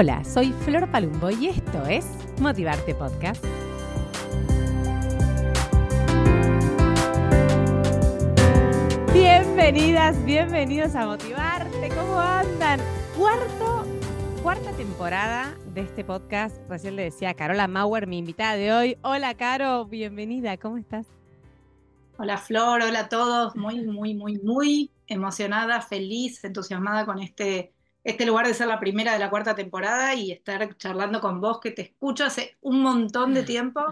Hola, soy Flor Palumbo y esto es Motivarte Podcast. Bienvenidas, bienvenidos a Motivarte. ¿Cómo andan? Cuarto, cuarta temporada de este podcast. Recién le decía a Carola Mauer, mi invitada de hoy. Hola, Caro, bienvenida. ¿Cómo estás? Hola, Flor. Hola a todos. Muy, muy, muy, muy emocionada, feliz, entusiasmada con este este lugar de ser la primera de la cuarta temporada y estar charlando con vos, que te escucho hace un montón de tiempo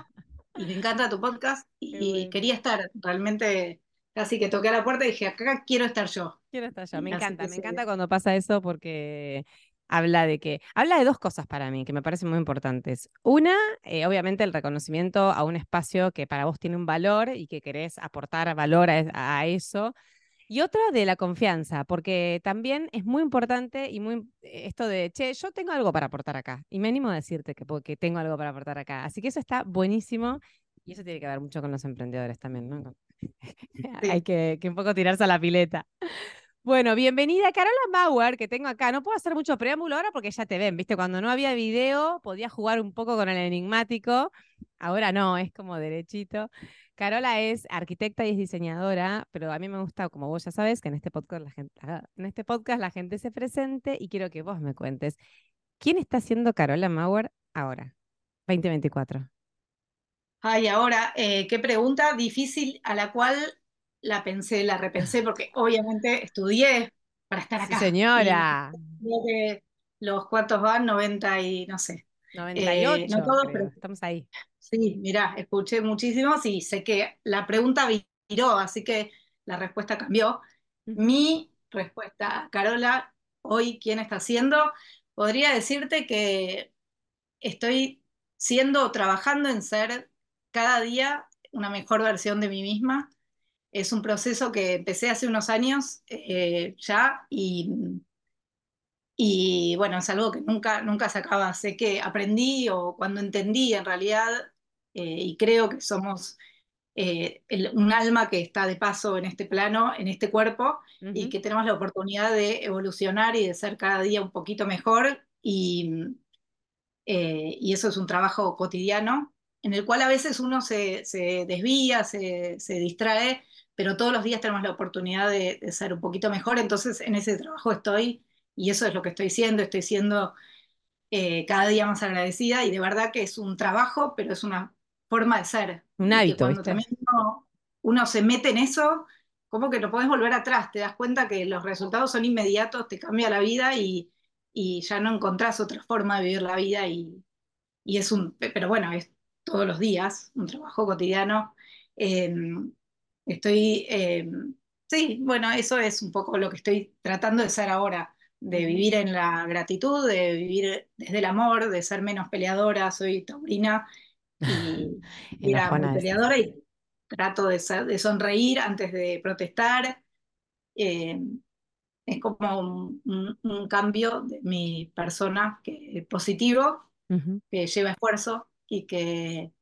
y me encanta tu podcast y quería estar, realmente casi que toqué a la puerta y dije, acá quiero estar yo. Quiero estar yo, me encanta, me encanta cuando pasa eso porque habla de que, habla de dos cosas para mí que me parecen muy importantes. Una, eh, obviamente el reconocimiento a un espacio que para vos tiene un valor y que querés aportar valor a eso y otro de la confianza, porque también es muy importante y muy esto de, che, yo tengo algo para aportar acá. Y me animo a decirte que, porque tengo algo para aportar acá. Así que eso está buenísimo y eso tiene que ver mucho con los emprendedores también, ¿no? Hay que, que un poco tirarse a la pileta. Bueno, bienvenida Carola Bauer, que tengo acá. No puedo hacer mucho preámbulo ahora porque ya te ven, ¿viste? Cuando no había video podía jugar un poco con el enigmático. Ahora no, es como derechito. Carola es arquitecta y es diseñadora, pero a mí me gusta, como vos ya sabes, que en este podcast la gente, ah, en este podcast la gente se presente y quiero que vos me cuentes. ¿Quién está siendo Carola Mauer ahora, 2024? Ay, ahora, eh, qué pregunta difícil a la cual la pensé, la repensé, porque obviamente estudié para estar acá. Sí, señora. Los cuantos van, 90 y no sé. 98, eh, no todos, pero estamos ahí. Sí, mira, escuché muchísimos y sé que la pregunta viró, así que la respuesta cambió. Mi respuesta, Carola, hoy, ¿quién está haciendo? Podría decirte que estoy siendo, trabajando en ser cada día una mejor versión de mí misma. Es un proceso que empecé hace unos años eh, ya y y bueno, es algo que nunca, nunca se acaba. Sé que aprendí o cuando entendí en realidad, eh, y creo que somos eh, un alma que está de paso en este plano, en este cuerpo, y que tenemos la oportunidad de evolucionar y de ser cada día un poquito mejor. Y, eh, y eso es un trabajo cotidiano en el cual a veces uno se, se desvía, se, se, distrae, pero todos los días tenemos la oportunidad de, de ser un poquito mejor. Entonces en ese trabajo estoy y eso es lo que estoy siendo, estoy siendo eh, cada día más agradecida y de verdad que es un trabajo, pero es una forma de ser. Un hábito. cuando también uno, se mete en eso, como que no puedes volver atrás, te das cuenta que los resultados son inmediatos, te cambia la vida y, ya no encontrás otra forma de vivir la vida y, es un, pero bueno, es todos los días, un trabajo cotidiano. Em, estoy, em, sí, bueno, eso es un poco lo que estoy tratando de ser ahora de vivir en la gratitud, de vivir desde el amor, de ser menos peleadora. Soy taurina y, era muy peleadora y trato de, de, sonreír antes de protestar. Eh, es como un, cambio de mi persona que, positivo, que lleva esfuerzo y que,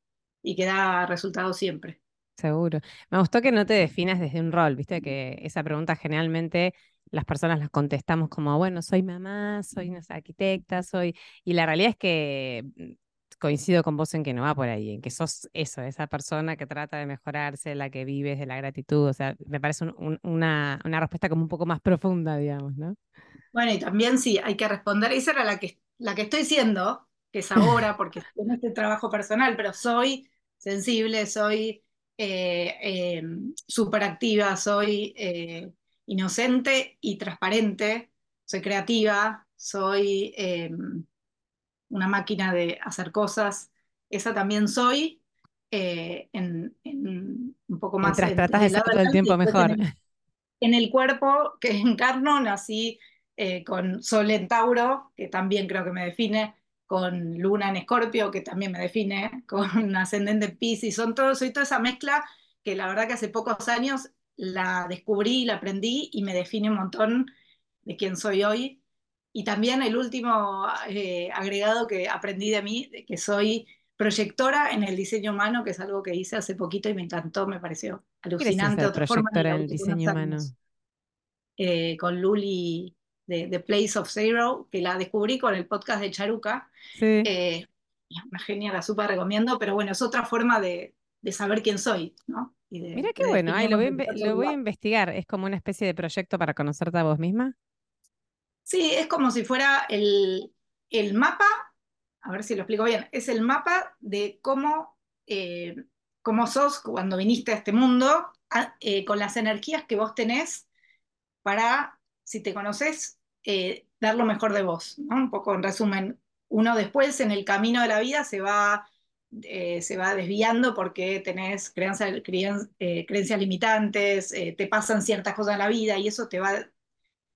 y que da resultados siempre. Seguro. Me gustó que no te definas desde un rol, viste que esa pregunta generalmente las personas las contestamos como, bueno, soy mamá, soy no arquitecta, soy... Y la realidad es que coincido con vos en que no va por ahí, en que sos eso, esa persona que trata de mejorarse, la que vives de la gratitud. O sea, me parece una, una, respuesta como un poco más profunda, digamos, ¿no? Bueno, y también sí, hay que responder, esa era la que, la que estoy siendo, que es ahora, porque en este trabajo personal, pero soy sensible, soy eh, eh, súper activa, soy eh, inocente y transparente, soy creativa, soy eh, una máquina de hacer cosas, esa también soy, eh, en, un poco más... Mientras tratas de ser todo el tiempo mejor. En el, cuerpo que encarno nací eh, con Sol en Tauro, que también creo que me define, con Luna en Escorpio, que también me define, con Ascendente en Pisces, son todos, soy toda esa mezcla que la verdad que hace pocos años la descubrí, la aprendí y me define un montón de quién soy hoy. Y también el último eh, agregado que aprendí de mí, de que soy proyectora en el diseño humano, que es algo que hice hace poquito y me encantó, me pareció alucinante. Otra forma de el diseño humano. Eh, con Luli de The Place of Zero, que la descubrí con el podcast de Charuca. Sí. Eh, una genia, la súper recomiendo, pero bueno, es otra forma de, de saber quién soy, ¿no? Y de- Mira qué de bueno, ay, lo voy, en lo voy a investigar. Es como una especie de proyecto para conocerte a vos misma. Sí, es como si fuera el, el mapa, a ver si lo explico bien, es el mapa de cómo, eh, cómo sos cuando viniste a este mundo, eh, con las energías que vos tenés para, si te conoces, eh, dar lo mejor de vos. Un poco en resumen, uno después en el camino de la vida se va, se va desviando porque tenés creencias, creen- creencias limitantes, te pasan ciertas cosas en la vida y eso te va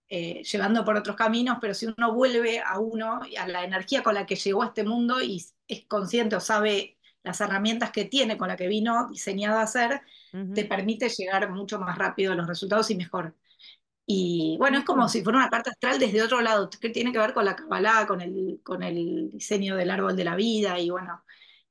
eh, llevando por otros caminos, pero si uno vuelve a uno, y a la energía con la que llegó a este mundo y es consciente o sabe las herramientas que tiene, con la que vino diseñado a hacer, te permite llegar mucho más rápido a los resultados y mejor. Y bueno, es como si fuera una carta astral desde otro lado, que tiene que ver con la Kabbalah, con el, con el diseño del árbol de la vida. Y bueno,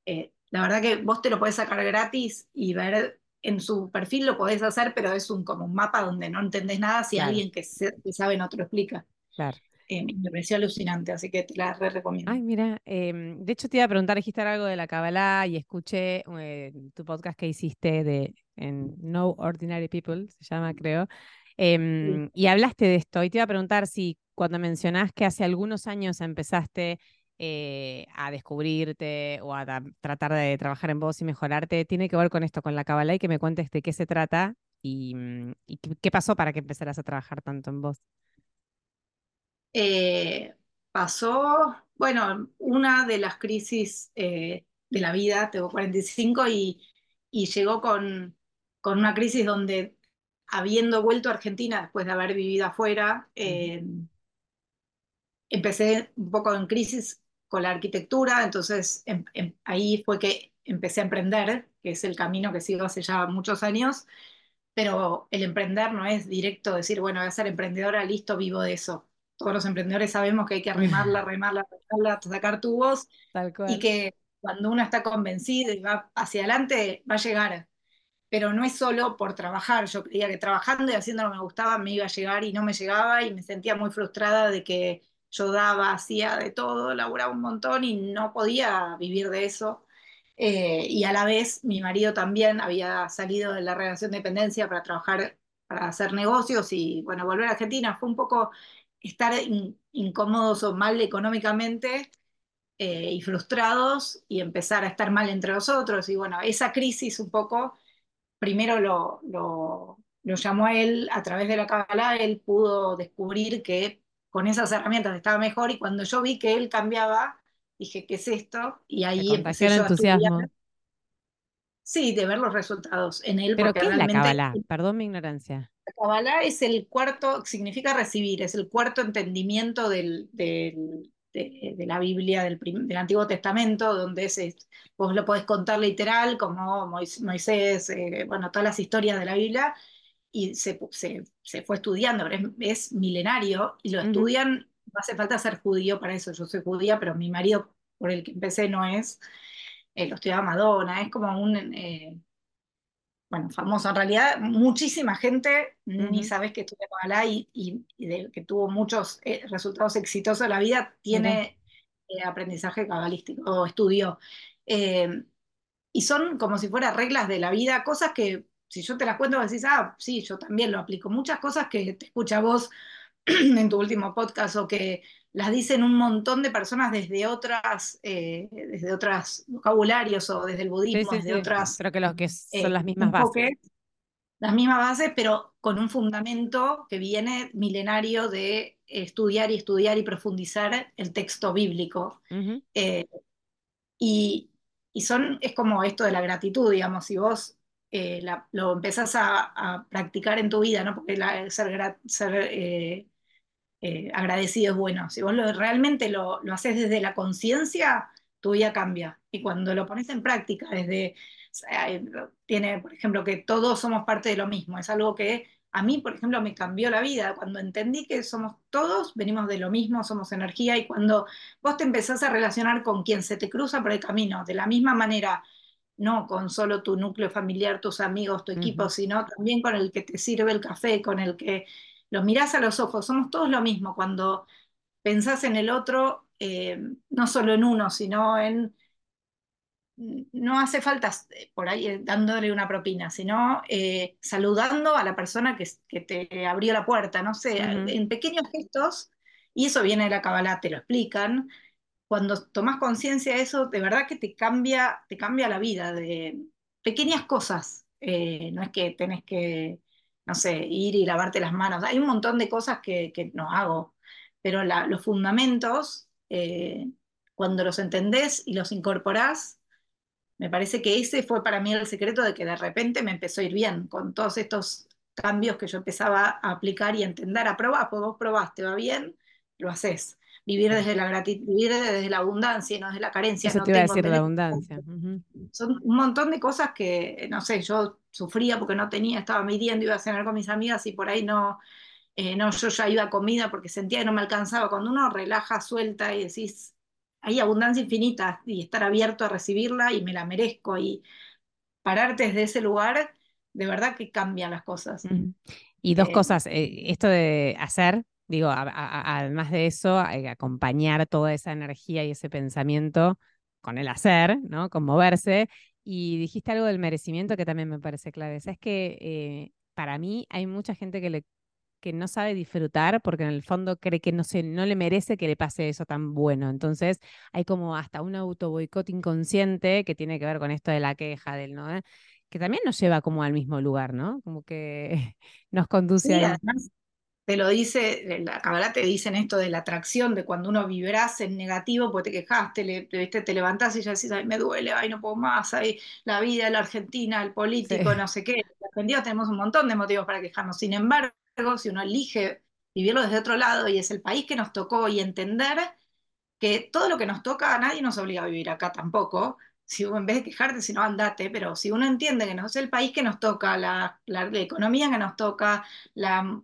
eh, la verdad que vos te lo podés sacar gratis y ver en su perfil lo podés hacer, pero es un, como un mapa donde no entendés nada si Claro. alguien que, se- que sabe no te lo explica. Claro. Eh, me pareció alucinante, así que te la re recomiendo. Ay, mira, em, de hecho te iba a preguntar, dijiste algo de la Kabbalah y escuché eh, tu podcast que hiciste de en No Ordinary People, se llama, creo, em, y hablaste de esto. Y te iba a preguntar si cuando mencionás que hace algunos años empezaste eh, a descubrirte o a tratar de trabajar en vos y mejorarte, tiene que ver con esto, con la Kabbalah, y que me cuentes de qué se trata y, mm, y qué, qué pasó para que empezaras a trabajar tanto en vos. Eh, pasó, bueno, una de las crisis eh, de la vida, tengo 45, y, y llegó con, con una crisis donde, habiendo vuelto a Argentina después de haber vivido afuera, eh, empecé un poco en crisis con la arquitectura, entonces em- em- ahí fue que empecé a emprender, que es el camino que sigo hace ya muchos años, pero el emprender no es directo decir, bueno, voy a ser emprendedora, listo, vivo de eso. Todos los emprendedores sabemos que hay que remarla, remarla, remarla, sacar tubos Tal y que cuando uno está convencido y va hacia adelante, va a llegar. Pero no es solo por trabajar. Yo creía que trabajando y haciendo lo que me gustaba me iba a llegar y no me llegaba y me sentía muy frustrada de que yo daba, hacía de todo, laburaba un montón y no podía vivir de eso. Eh, y a la vez mi marido también había salido de la relación de dependencia para trabajar, para hacer negocios y bueno, volver a Argentina fue un poco estar in- incómodos o mal económicamente eh, y frustrados y empezar a estar mal entre nosotros. Y bueno, esa crisis un poco, primero lo, lo, lo llamó a él a través de la Kabbalah, él pudo descubrir que con esas herramientas estaba mejor y cuando yo vi que él cambiaba, dije, ¿qué es esto? Y ahí empecé el yo a estudiar. entusiasmo. Sí, de ver los resultados en él, ¿Pero qué es la Kabbalah? Perdón mi ignorancia. la Kabbalah es el cuarto, significa recibir, es el cuarto entendimiento del, del- de, de la Biblia, del, del Antiguo Testamento, donde es, vos lo podés contar literal, como Mois- Moisés, eh, bueno, todas las historias de la Biblia, y se, se, se fue estudiando, pero es, es milenario, y lo estudian, no hace falta ser judío para eso, yo soy judía, pero mi marido, por el que empecé, no es, eh, lo estudiaba Madonna, es como un... eh, bueno, famoso. En realidad, muchísima gente ni sabes que estudia Kabbalah y, y- y de que tuvo muchos eh, resultados exitosos en la vida, tiene eh, aprendizaje cabalístico o estudió. Eh, y son como si fueran reglas de la vida, cosas que si yo te las cuento decís, ah, sí, yo también lo aplico. Muchas cosas que te escucha vos en tu último podcast o que las dicen un montón de personas desde otras, eh, desde otros vocabularios o desde el budismo, sí, desde sí. otras Pero que los que son eh, las mismas bases. las mismas bases, pero con un fundamento que viene milenario de estudiar y estudiar y profundizar el texto bíblico. Eh, y, y son, es como esto de la gratitud, digamos, si vos eh, lo empezás a, practicar en tu vida, ¿no? Porque ser, eh, eh, agradecido es bueno. Si vos realmente lo, lo haces desde la conciencia, tu vida cambia. Y cuando lo pones en práctica, desde, tiene, por ejemplo, que todos somos parte de lo mismo, es algo que a mí, por ejemplo, me cambió la vida. Cuando entendí que somos todos, venimos de lo mismo, somos energía, y cuando vos te empezás a relacionar con quien se te cruza por el camino, de la misma manera, no con solo tu núcleo familiar, tus amigos, tu equipo, sino también con el que te sirve el café, con el que los mirás a los ojos, somos todos lo mismo. Cuando pensás en el otro, eh, no solo en uno, sino en no hace falta eh, por ahí eh, dándole una propina, sino eh, saludando a la persona que, que, te abrió la puerta, no sé, en pequeños gestos, y eso viene de la Kabbalah, te lo explican. Cuando tomas conciencia de eso, de verdad que te cambia, te cambia la vida, de pequeñas cosas. no es que tenés que, no sé, ir y lavarte las manos. Hay un montón de cosas que, no hago, pero los fundamentos, cuando los entendés y los incorporás, me parece que ese fue para mí el secreto de que de repente me empezó a ir bien con todos estos cambios que yo empezaba a aplicar y entender, a probar, pues vos probaste, va bien, lo haces. Vivir desde la gratitud, vivir desde la abundancia y no desde la carencia. Eso te iba a decir la abundancia. Son un montón de cosas que, no sé, yo sufría porque no tenía, estaba midiendo, iba a cenar con mis amigas y por ahí no, eh, no, yo ya iba a comida porque sentía que no me alcanzaba. Cuando uno relaja, suelta y decís, hay abundancia infinita y estar abierto a recibirla y me la merezco y pararte desde ese lugar, de verdad que cambian las cosas. Y dos eh, cosas, eh, esto de hacer, digo, además de eso, acompañar toda esa energía y ese pensamiento con el hacer, ¿no? Con moverse. Y dijiste algo del merecimiento que también me parece clave. Es que eh, para mí hay mucha gente que le que no sabe disfrutar porque en el fondo cree que no, se, no le merece que le pase eso tan bueno. Entonces hay como hasta un auto boicot inconsciente que tiene que ver con esto de la queja, del no, ¿eh? que también nos lleva como al mismo lugar, ¿no? Como que nos conduce a te lo dice, la te dicen esto de la atracción, de cuando uno vibras en negativo, pues te quejaste, le, te, te levantás y ya decís, ay, me duele, ay, no puedo más, ay, la vida, la Argentina, el político, no sé qué. Argentina tenemos un montón de motivos para quejarnos. Sin embargo, si uno elige vivirlo desde otro lado y es el país que nos tocó y entender que todo lo que nos toca, a nadie nos obliga a vivir acá tampoco. Si uno, en vez de quejarte, si no andate, pero si uno entiende que no es el país que nos toca, la, economía que nos toca, la,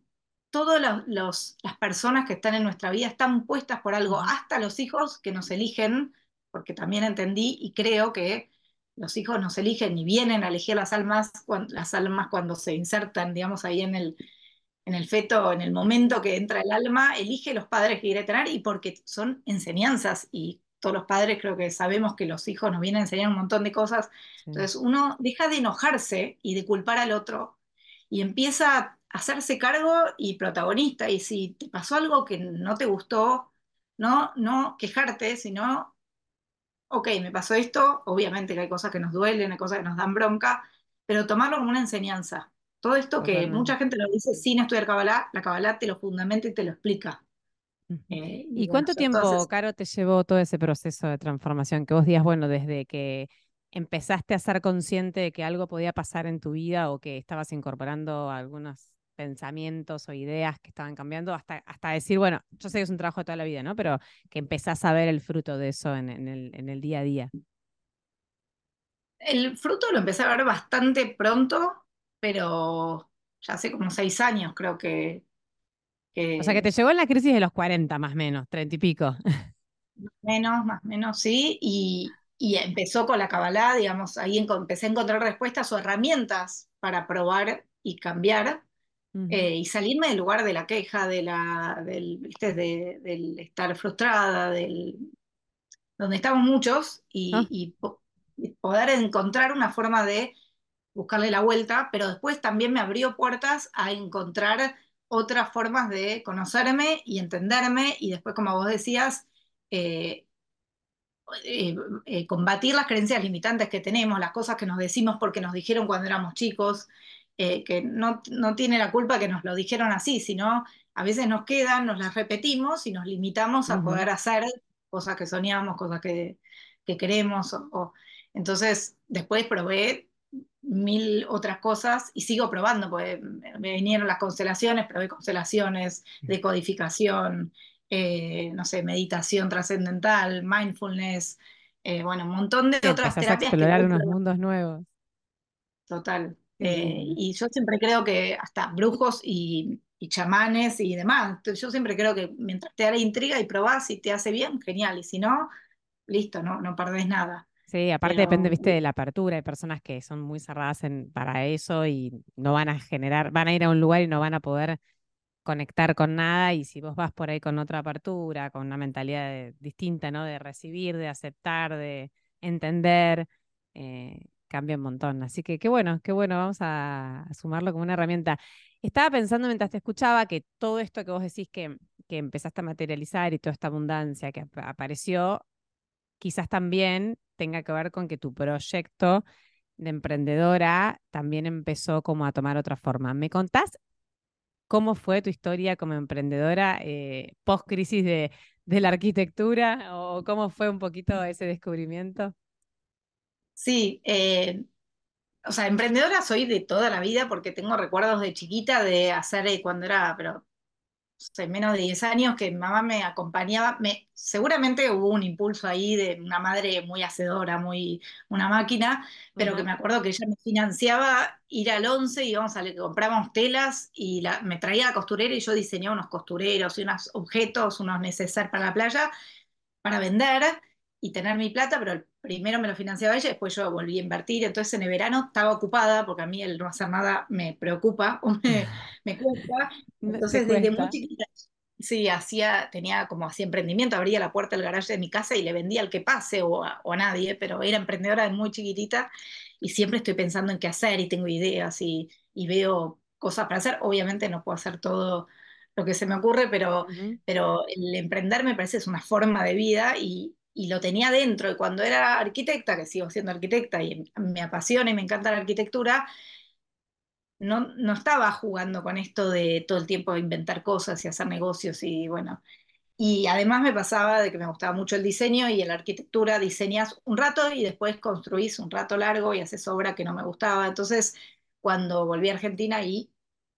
todas las personas que están en nuestra vida están puestas por algo, hasta los hijos que nos eligen, porque también entendí y creo que los hijos nos eligen y vienen a elegir las almas, las almas cuando se insertan, digamos, ahí en el, en el feto, en el momento que entra el alma, elige los padres que quiere tener y porque son enseñanzas y todos los padres creo que sabemos que los hijos nos vienen a enseñar un montón de cosas. Entonces uno deja de enojarse y de culpar al otro y empieza a hacerse cargo y protagonista. Y si te pasó algo que no te gustó, no, no quejarte, sino, ok, me pasó esto, obviamente que hay cosas que nos duelen, hay cosas que nos dan bronca, pero tomarlo como una enseñanza. Todo esto que mucha gente lo dice sin estudiar Kabbalah, la Kabbalah te lo fundamenta y te lo explica. Eh, y, cuánto tiempo, Caro, te llevó todo ese proceso de transformación? Que vos días, bueno, desde que empezaste a ser consciente de que algo podía pasar en tu vida o que estabas incorporando algunos pensamientos o ideas que estaban cambiando, hasta, hasta decir, bueno, yo sé que es un trabajo de toda la vida, ¿no? Pero que empezás a ver el fruto de eso en, el, en el día a día. El fruto lo empecé a ver bastante pronto, pero ya hace como seis años creo que, O sea que te llegó en la crisis de los 40 más o menos, 30 y pico. Más menos, más o menos, sí, y, empezó con la Kabbalah, digamos, ahí empecé a encontrar respuestas o herramientas para probar y cambiar. Eh, y salirme del lugar de la queja, de la, del, del estar frustrada, del, donde estamos muchos, y, ah. y poder encontrar una forma de buscarle la vuelta, pero después también me abrió puertas a encontrar otras formas de conocerme y entenderme y después, como vos decías, eh, eh, eh, combatir las creencias limitantes que tenemos, las cosas que nos decimos porque nos dijeron cuando éramos chicos, que no, no, tiene la culpa que nos lo dijeron así, sino a veces nos quedan, nos las repetimos y nos limitamos a poder hacer cosas que soñamos, cosas que, queremos. entonces, después probé mil otras cosas y sigo probando, porque me vinieron las constelaciones, probé constelaciones, decodificación, eh, no sé, meditación trascendental, mindfulness, eh, bueno, un montón de otras terapias. A explorar unos mundos nuevos. Total. Eh, y yo siempre creo que hasta brujos y, chamanes y demás, yo siempre creo que mientras te da la intriga y probás y te hace bien, genial, y si no, listo, no, no perdés nada. Sí, aparte depende, viste, de la apertura. Hay personas que son muy cerradas en, para eso y no van a generar, van a ir a un lugar y no van a poder conectar con nada y si vos vas por ahí con otra apertura, con una mentalidad distinta, ¿no? De recibir, de aceptar, de entender, eh, cambia un montón. Así que qué bueno, qué bueno, vamos a, sumarlo como una herramienta. Estaba pensando mientras te escuchaba que todo esto que vos decís que, que empezaste a materializar y toda esta abundancia que apareció, quizás también tenga que ver con que tu proyecto de emprendedora también empezó como a tomar otra forma. ¿Me contás cómo fue tu historia como emprendedora eh, post crisis de, de, la arquitectura o cómo fue un poquito ese descubrimiento? Sí, eh, o sea, emprendedora soy de toda la vida porque tengo recuerdos de chiquita de hacer eh, cuando era, pero menos de 10 años que mi mamá me acompañaba. Me, seguramente hubo un impulso ahí de una madre muy hacedora, muy una máquina, pero que me acuerdo que ella me financiaba ir al 11 y íbamos a comprábamos telas y la, me traía la costurera y yo diseñaba unos costureros y unos objetos, unos necesarios para la playa para vender y tener mi plata, pero primero me lo financiaba ella, después yo volví a invertir, entonces en el verano estaba ocupada, porque a mí el no hacer nada me preocupa o me, me cuesta, entonces desde muy chiquita, sí, hacía, tenía como hacía emprendimiento, abría la puerta del garaje de mi casa y le vendía al que pase o a, o a nadie, pero era emprendedora de muy chiquitita y siempre estoy pensando en qué hacer y tengo ideas y, y veo cosas para hacer, obviamente no puedo hacer todo lo que se me ocurre, pero, pero el emprender me parece es una forma de vida y, y lo tenía dentro. Y cuando era arquitecta, que sigo siendo arquitecta y me apasiona y me encanta la arquitectura, no, no estaba jugando con esto de todo el tiempo inventar cosas y hacer negocios y bueno. Y además me pasaba de que me gustaba mucho el diseño y en la arquitectura diseñas un rato y después construís un rato largo y haces obra que no me gustaba. Entonces, cuando volví a Argentina y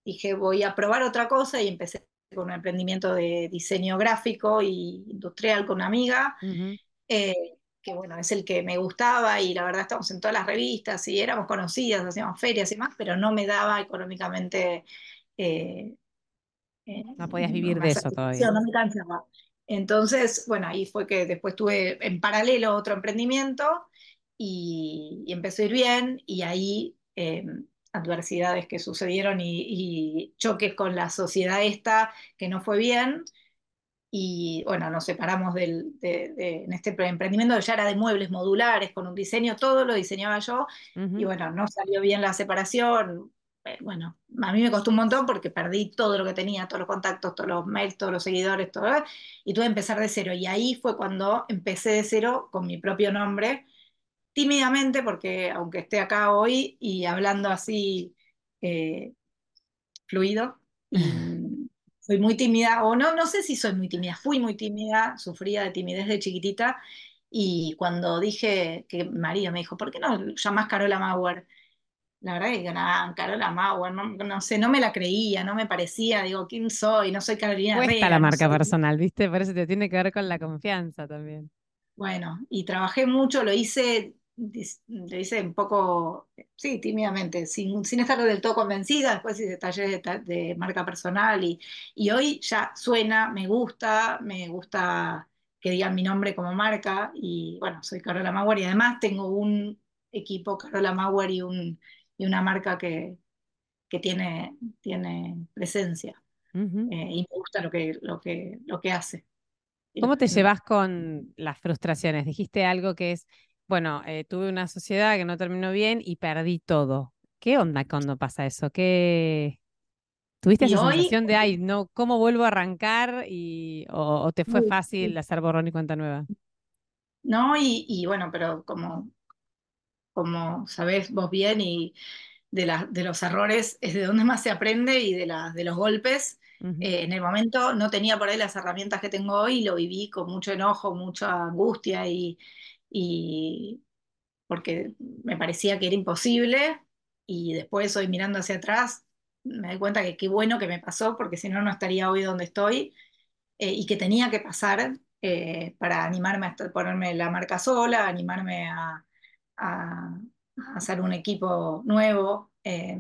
dije, voy a probar otra cosa y empecé con un emprendimiento de diseño gráfico y industrial con una amiga. Eh, que bueno, es el que me gustaba y la verdad estamos en todas las revistas y éramos conocidas, hacíamos ferias y más, pero no me daba económicamente... Eh, eh, no podías vivir de eso todavía. No me cansaba. Entonces, bueno, ahí fue que después tuve en paralelo otro emprendimiento y, y empezó a ir bien y ahí adversidades que sucedieron y, y, choques con la sociedad esta que no fue bien y bueno, nos separamos del, de, en este emprendimiento ya era de muebles modulares, con un diseño, todo lo diseñaba yo, y bueno, no salió bien la separación, eh, bueno, a mí me costó un montón porque perdí todo lo que tenía, todos los contactos, todos los mails, todos los seguidores, todo, y tuve que empezar de cero, y ahí fue cuando empecé de cero con mi propio nombre, tímidamente, porque aunque esté acá hoy y hablando así eh, fluido, y soy muy tímida, o no, no sé si soy muy tímida, fui muy tímida, sufría de timidez de chiquitita, y cuando dije que María me dijo, ¿por qué no llamas Carola Mauer? La verdad es que nada, Carola Mauer, no, sé, no me la creía, no me parecía, digo, ¿quién soy? No soy Carolina Cuesta la marca personal, ¿viste? Por eso te tiene que ver con la confianza también. Bueno, y trabajé mucho, lo hice le hice un poco, sí, tímidamente, sin, sin estar del todo convencida, después hice talleres de, marca personal y, y, hoy ya suena, me gusta, me gusta que digan mi nombre como marca y bueno, soy Carola Mauer y además tengo un equipo Carola Mauer y, un, y una marca que, que tiene, tiene presencia eh, y me gusta lo que, lo que, lo que hace. ¿Cómo te llevas con las frustraciones? Dijiste algo que es bueno, eh, tuve una sociedad que no terminó bien y perdí todo. ¿Qué onda cuando pasa eso? ¿Qué... ¿Tuviste esa sensación de, ay, no, cómo vuelvo a arrancar? Y, o, te fue fácil hacer borrón y cuenta nueva? No, y, bueno, pero como, como sabés vos bien, y de, la, de los errores es de donde más se aprende y de, la, de los golpes. Eh, en el momento no tenía por ahí las herramientas que tengo hoy, lo viví con mucho enojo, mucha angustia y, y porque me parecía que era imposible y después hoy mirando hacia atrás me doy cuenta que qué bueno que me pasó porque si no no estaría hoy donde estoy eh, y que tenía que pasar eh, para animarme a ponerme la marca sola, animarme a, hacer un equipo nuevo eh,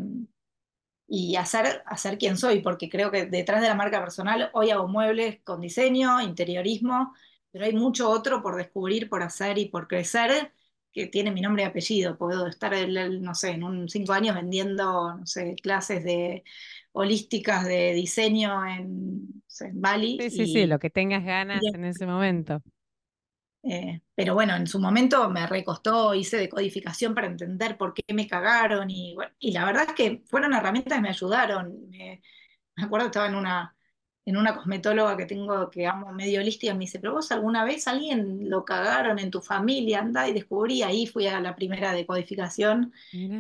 y hacer, hacer quien soy, porque creo que detrás de la marca personal hoy hago muebles con diseño, interiorismo, pero hay mucho otro por descubrir, por hacer y por crecer que tiene mi nombre y apellido. Puedo estar, no sé, en un cinco años vendiendo, no sé, clases de holísticas de diseño en, Bali. Sí, sí, sí, lo que tengas ganas en ese momento. Eh, pero bueno, en su momento me recostó, hice decodificación para entender por qué me cagaron y, y la verdad es que fueron herramientas que me ayudaron. me acuerdo que estaba en una, en una cosmetóloga que tengo que amo medio holística, me dice, pero vos alguna vez alguien lo cagaron en tu familia, anda y descubrí, ahí fui a la primera decodificación,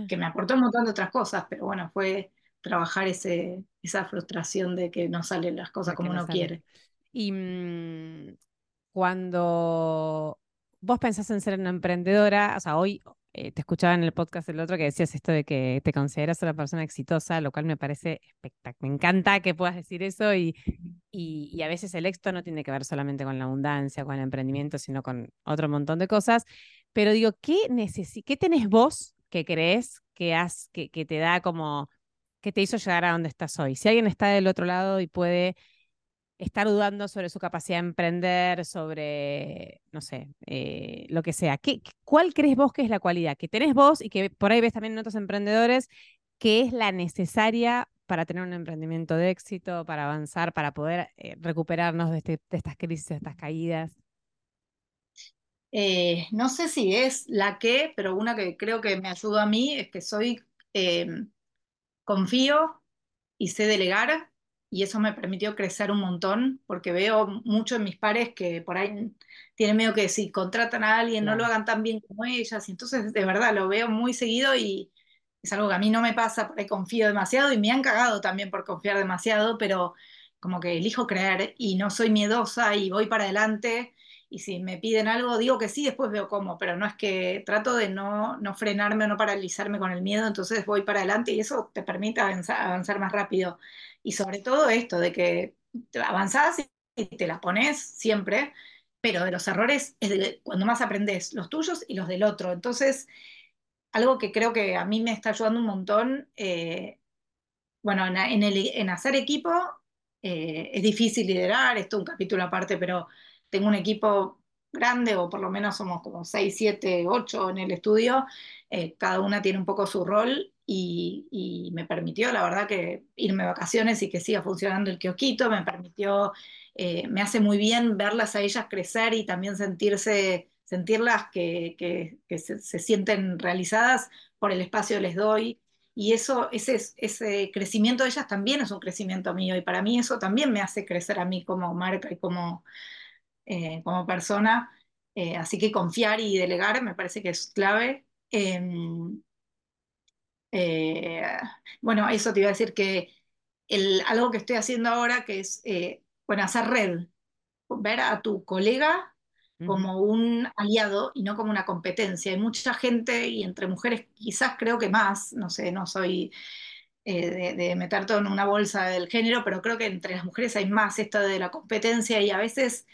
que me aportó un montón de otras cosas, pero bueno, fue trabajar ese, esa frustración de que no salen las cosas como uno quiere. Y mm, cuando vos pensás en ser una emprendedora, o sea, hoy eh, te escuchaba en el podcast el otro que decías esto de que te consideras una persona exitosa, lo cual me parece espectacular. Me encanta que puedas decir eso y, y, a veces el éxito no tiene que ver solamente con la abundancia, con el emprendimiento, sino con otro montón de cosas. Pero digo, ¿qué, qué tenés vos que crees que, has, que, que te da como, que te hizo llegar a donde estás hoy? Si alguien está del otro lado y puede estar dudando sobre su capacidad de emprender, sobre, no sé, eh, lo que sea. ¿Qué, ¿Cuál crees vos que es la cualidad que tenés vos y que por ahí ves también en otros emprendedores, que es la necesaria para tener un emprendimiento de éxito, para avanzar, para poder eh, recuperarnos de, este, de, estas crisis, de estas caídas? Eh, no sé si es la que, pero una que creo que me ayudó a mí es que soy, confío y sé delegar y eso me permitió crecer un montón, porque veo mucho en mis pares que por ahí tienen miedo que si contratan a alguien no lo hagan tan bien como ellas, y entonces de verdad lo veo muy seguido y es algo que a mí no me pasa, por ahí confío demasiado y me han cagado también por confiar demasiado, pero como que elijo creer y no soy miedosa y voy para adelante y si me piden algo digo que sí, después veo cómo, pero no es que trato de no, no frenarme o no paralizarme con el miedo, entonces voy para adelante y eso te permite avanzar, avanzar más rápido. Y sobre todo esto de que avanzás y te la pones siempre, pero de los errores es cuando más aprendes, los tuyos y los del otro. Entonces, algo que creo que a mí me está ayudando un montón, eh, bueno, en, en, hacer equipo eh, es difícil liderar, esto es un capítulo aparte, pero tengo un equipo grande, o por lo menos somos como 6, 7, 8 en el estudio, eh, cada una tiene un poco su rol y, me permitió, la verdad, que irme de vacaciones y que siga funcionando el kiosquito, me permitió, eh, me hace muy bien verlas a ellas crecer y también sentirse, sentirlas que, que, se, sienten realizadas por el espacio que les doy. Y eso, ese, ese crecimiento de ellas también es un crecimiento mío y para mí eso también me hace crecer a mí como marca y como, eh, como persona. Eh, así que confiar y delegar me parece que es clave. Em, eh, bueno, eso te iba a decir que el, algo que estoy haciendo ahora, que es, bueno, hacer red, ver a tu colega como un aliado y no como una competencia. Hay mucha gente, y entre mujeres quizás creo que más, no sé, no soy de, de, meter todo en una bolsa del género, pero creo que entre las mujeres hay más esto de la competencia y a veces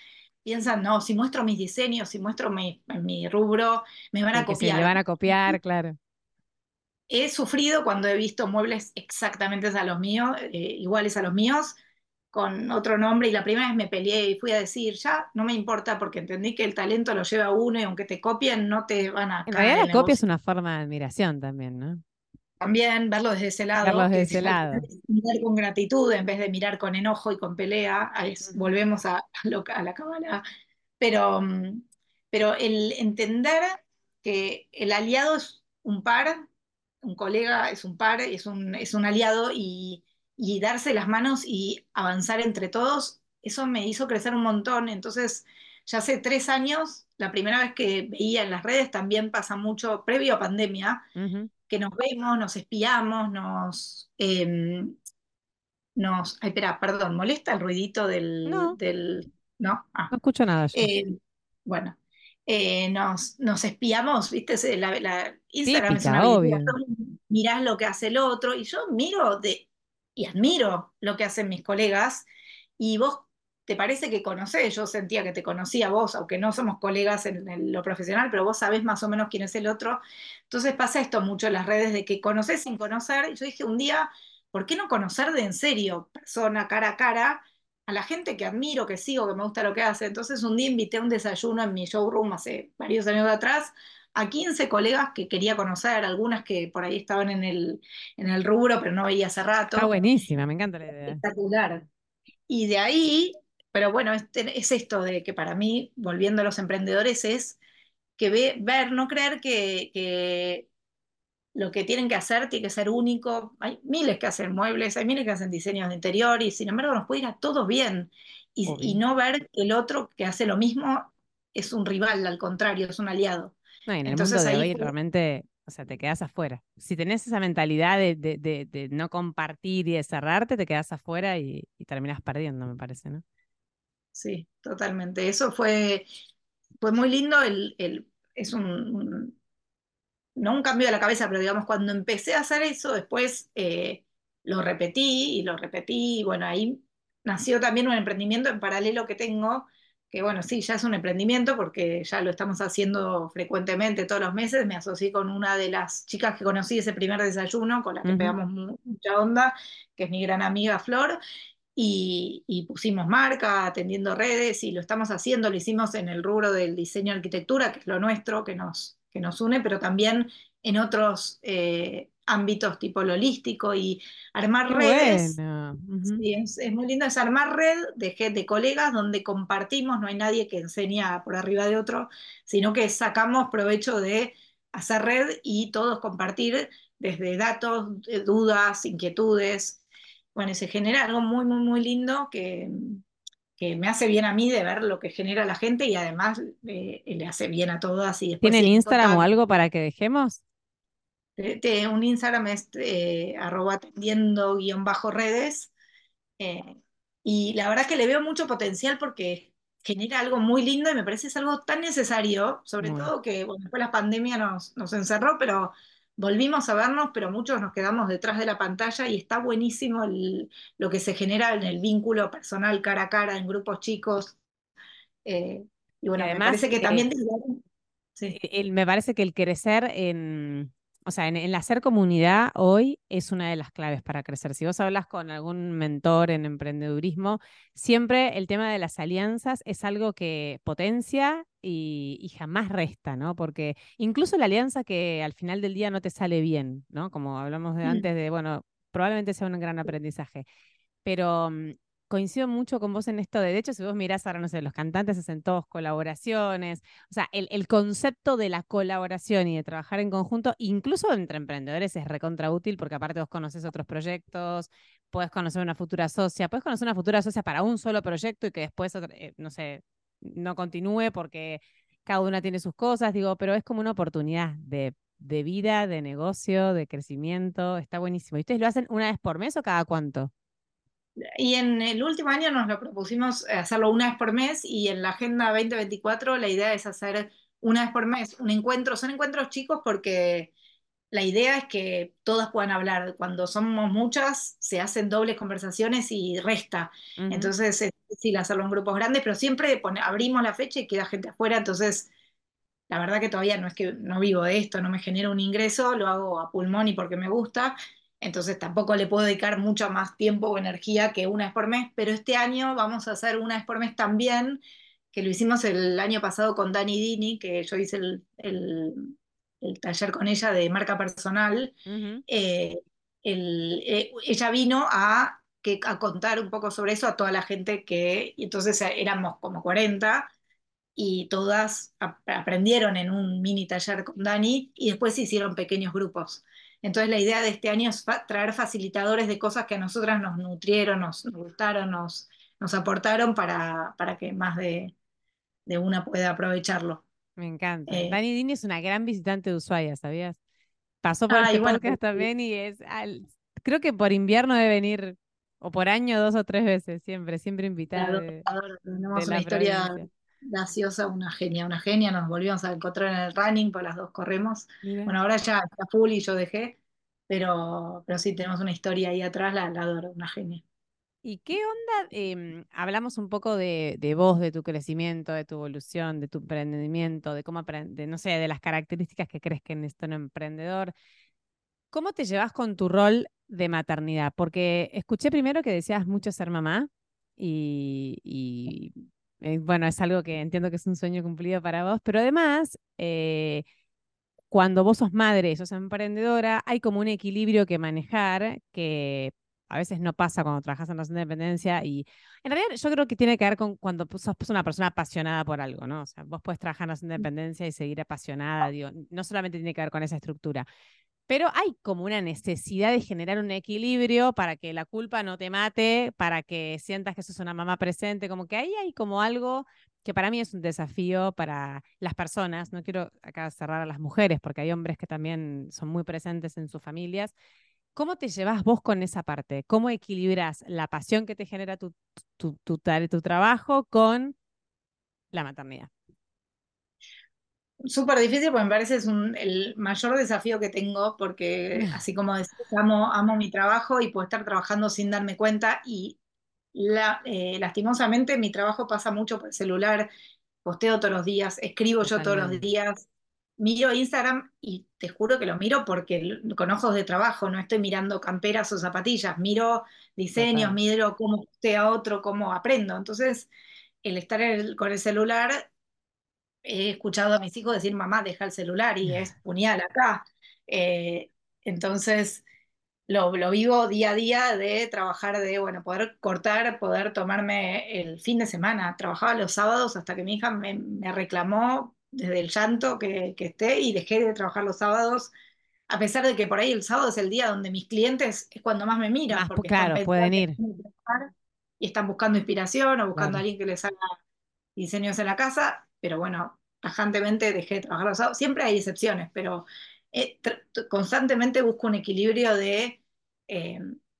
piensan, no, si muestro mis diseños, si muestro mi, mi rubro, me van a copiar. me van a copiar, claro. He sufrido cuando he visto muebles exactamente a los míos, eh, iguales a los míos, con otro nombre, y la primera vez me peleé y fui a decir, ya, no me importa, porque entendí que el talento lo lleva uno y aunque te copien, no te van a... En realidad la copia es una forma de admiración también, ¿no? también verlo desde ese lado. Verlo desde ese lado. Mirar con gratitud en vez de mirar con enojo y con pelea. volvemos a, a, la cámara. Pero, mm, pero el entender que el aliado es un par, un colega es un par, es un, es un aliado y, y darse las manos y avanzar entre todos, eso me hizo crecer un montón. Entonces, ya hace tres años, la primera vez que veía en las redes, también pasa mucho, previo a pandemia, que nos vemos, nos espiamos, nos... Em, nos ay, espera, perdón, ¿molesta el ruidito del... No, del, ¿no? Ah. no escucho nada. Eh, bueno, eh, nos, nos espiamos, ¿viste? La, la Instagram es una obvio. mirás lo que hace el otro, y yo miro de, y admiro lo que hacen mis colegas, y vos te parece que conocés, yo sentía que te conocía vos, aunque no somos colegas en, lo profesional, pero vos sabés más o menos quién es el otro. Entonces pasa esto mucho en las redes de que conocés sin conocer. Y yo dije un día, ¿por qué no conocer de en serio, persona, cara a cara, a la gente que admiro, que sigo, que me gusta lo que hace? Entonces un día invité a un desayuno en mi showroom hace varios años atrás a 15 colegas que quería conocer, algunas que por ahí estaban en el, en el rubro, pero no veía hace rato. Está buenísima, me encanta la idea. Espectacular. Y de ahí, pero bueno, es, es esto de que para mí, volviendo a los emprendedores, es que ve, ver, no creer que, que lo que tienen que hacer tiene que ser único. Hay miles que hacen muebles, hay miles que hacen diseños de interior y sin embargo nos puede ir a todos bien. Y, y, no ver que el otro que hace lo mismo es un rival, al contrario, es un aliado. No, en el mundo de hoy realmente, o sea, te quedas afuera. Si tenés esa mentalidad de, de, de, no compartir y de cerrarte, te quedas afuera y, y terminas perdiendo, me parece, ¿no? Sí, totalmente. Eso fue, fue muy lindo. El, el es un, no un cambio de la cabeza, pero digamos, cuando empecé a hacer eso, después eh, lo repetí y lo repetí. Y bueno, ahí nació también un emprendimiento en paralelo que tengo, que bueno, sí, ya es un emprendimiento porque ya lo estamos haciendo frecuentemente todos los meses. Me asocié con una de las chicas que conocí ese primer desayuno, con la que pegamos mucha onda, que es mi gran amiga Flor. Y, y, pusimos marca, atendiendo redes, y lo estamos haciendo, lo hicimos en el rubro del diseño arquitectura, que es lo nuestro, que nos, que nos une, pero también en otros eh, ámbitos tipo lo holístico y armar redes. sí, es, muy lindo, es armar red de, de colegas donde compartimos, no hay nadie que enseña por arriba de otro, sino que sacamos provecho de hacer red y todos compartir desde datos, eh, dudas, inquietudes. Bueno, y se genera algo muy, muy, muy lindo que, que me hace bien a mí de ver lo que genera la gente y además eh, le hace bien a todas. Y ¿Tienen Instagram o algo para que dejemos? Un Instagram es eh, arroba atendiendo guion bajo redes. Eh, y la verdad que le veo mucho potencial porque genera algo muy lindo y me parece es algo tan necesario, sobre todo que bueno, después la pandemia nos, nos encerró, pero volvimos a vernos, pero muchos nos quedamos detrás de la pantalla y está buenísimo lo que se genera en el vínculo personal cara a cara en grupos chicos. Eh, y bueno, además, me parece que también... me parece que el crecer en, o sea, en, hacer comunidad hoy es una de las claves para crecer. Si vos hablas con algún mentor en emprendedurismo, siempre el tema de las alianzas es algo que potencia y, jamás resta, ¿no? Porque incluso la alianza que al final del día no te sale bien, ¿no? Como hablamos de mm. antes de, bueno, probablemente sea un gran aprendizaje. Pero mm, coincido mucho con vos en esto de, hecho, si vos mirás ahora, no sé, los cantantes hacen todos colaboraciones, o sea, el, concepto de la colaboración y de trabajar en conjunto, incluso entre emprendedores, es recontra útil porque aparte vos conoces otros proyectos, puedes conocer una futura socia, puedes conocer una futura socia para un solo proyecto y que después, eh, no sé, no continúe porque cada una tiene sus cosas, digo, pero es como una oportunidad de vida, de negocio, de crecimiento, está buenísimo. ¿Y ustedes lo hacen una vez por mes o cada cuánto? Y en el último año nos lo propusimos hacerlo una vez por mes y en la Agenda 2024 la idea es hacer una vez por mes un encuentro. Son encuentros chicos porque la idea es que todas puedan hablar. Cuando somos muchas se hacen dobles conversaciones y resta. Entonces es difícil hacerlo en grupos grandes, pero siempre abrimos la fecha y queda gente afuera. Entonces la verdad que todavía no es que no vivo de esto, no me genera un ingreso, lo hago a pulmón y porque me gusta entonces tampoco le puedo dedicar mucho más tiempo o energía que una vez por mes, pero este año vamos a hacer una vez por mes también, que lo hicimos el año pasado con Dani Dini, que yo hice el, taller con ella de marca personal. Eh, eh, ella vino a, que, a contar un poco sobre eso a toda la gente que, y entonces éramos como 40 y todas aprendieron en un mini taller con Dani y después se hicieron pequeños grupos. Entonces la idea de este año es traer facilitadores de cosas que a nosotras nos nutrieron, nos, gustaron, nos, nos aportaron para, para que más de, una pueda aprovecharlo. Me encanta. Eh, Dani Dini es una gran visitante de Ushuaia, ¿sabías? Pasó por este podcast también y es, creo que por invierno debe venir, o por año dos o tres veces, siempre, siempre invitada. tenemos una historia graciosa, una genia, una genia, nos volvimos a encontrar en el running, pues las dos corremos. Bueno, ahora ya está full y yo dejé, pero, pero sí, tenemos una historia ahí atrás, la, adoro, una genia. ¿Y qué onda? Em, hablamos un poco de, de, vos, de tu crecimiento, de tu evolución, de tu emprendimiento, de cómo aprender, no sé, de las características que crees que necesita un emprendedor. ¿Cómo te llevas con tu rol de maternidad? Porque escuché primero que decías mucho ser mamá y eh, bueno, es algo que entiendo que es un sueño cumplido para vos, pero además, eh, cuando vos sos madre, sos emprendedora, hay como un equilibrio que manejar que a veces no pasa cuando trabajas en relación de dependencia y en realidad yo creo que tiene que ver con cuando sos una persona apasionada por algo, ¿no? O sea, vos puedes trabajar en relación de dependencia y seguir apasionada, digo, no solamente tiene que ver con esa estructura, pero hay como una necesidad de generar un equilibrio para que la culpa no te mate, para que sientas que sos una mamá presente, como que ahí hay como algo que para mí es un desafío para las personas. No quiero acá cerrar a las mujeres, porque hay hombres que también son muy presentes en sus familias. ¿Cómo te llevas vos con esa parte? ¿Cómo equilibras la pasión que te genera tu, tu, tu, tu trabajo con la maternidad? Súper difícil porque me parece es un, el mayor desafío que tengo porque así como decís, amo, amo mi trabajo y puedo estar trabajando sin darme cuenta y la, eh, lastimosamente mi trabajo pasa mucho por el celular, posteo todos los días, escribo yo todos los días, miro Instagram y te juro que lo miro porque con ojos de trabajo, no estoy mirando camperas o zapatillas, miro diseños, miro cómo postea otro, cómo aprendo. Entonces, el estar con el celular he escuchado a mis hijos decir, mamá, deja el celular y es puñal acá. Eh, entonces, lo, vivo día a día de trabajar, de, bueno, poder cortar, poder tomarme el fin de semana. Trabajaba los sábados hasta que mi hija me, reclamó desde el llanto que, esté y dejé de trabajar los sábados, a pesar de que por ahí el sábado es el día donde mis clientes es cuando más me miran. porque claro, pueden ir. Y están buscando inspiración o buscando a alguien que les haga diseños en la casa pero bueno, tajantemente dejé de trabajar los sábados. Siempre hay excepciones, pero eh, constantemente busco un equilibrio de, eh,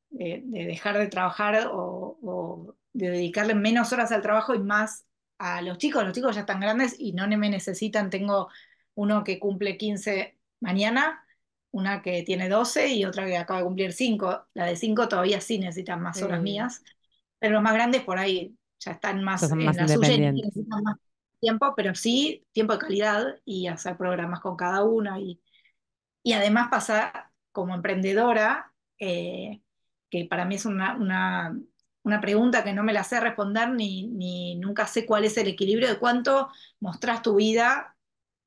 de, dejar de trabajar o, de dedicarle menos horas al trabajo y más a los chicos. Los chicos ya están grandes y no me necesitan. Tengo uno que cumple 15 mañana, una que tiene 12 y otra que acaba de cumplir 5. La de 5 todavía sí necesitan más horas mías, pero los más grandes por ahí ya están más, en la suya y necesitan más tiempo, pero sí tiempo de calidad y hacer programas con cada uno. Y, y además pasa como emprendedora, eh, que para mí es una, una, una, pregunta que no me la sé responder ni, ni nunca sé cuál es el equilibrio de cuánto mostrás tu vida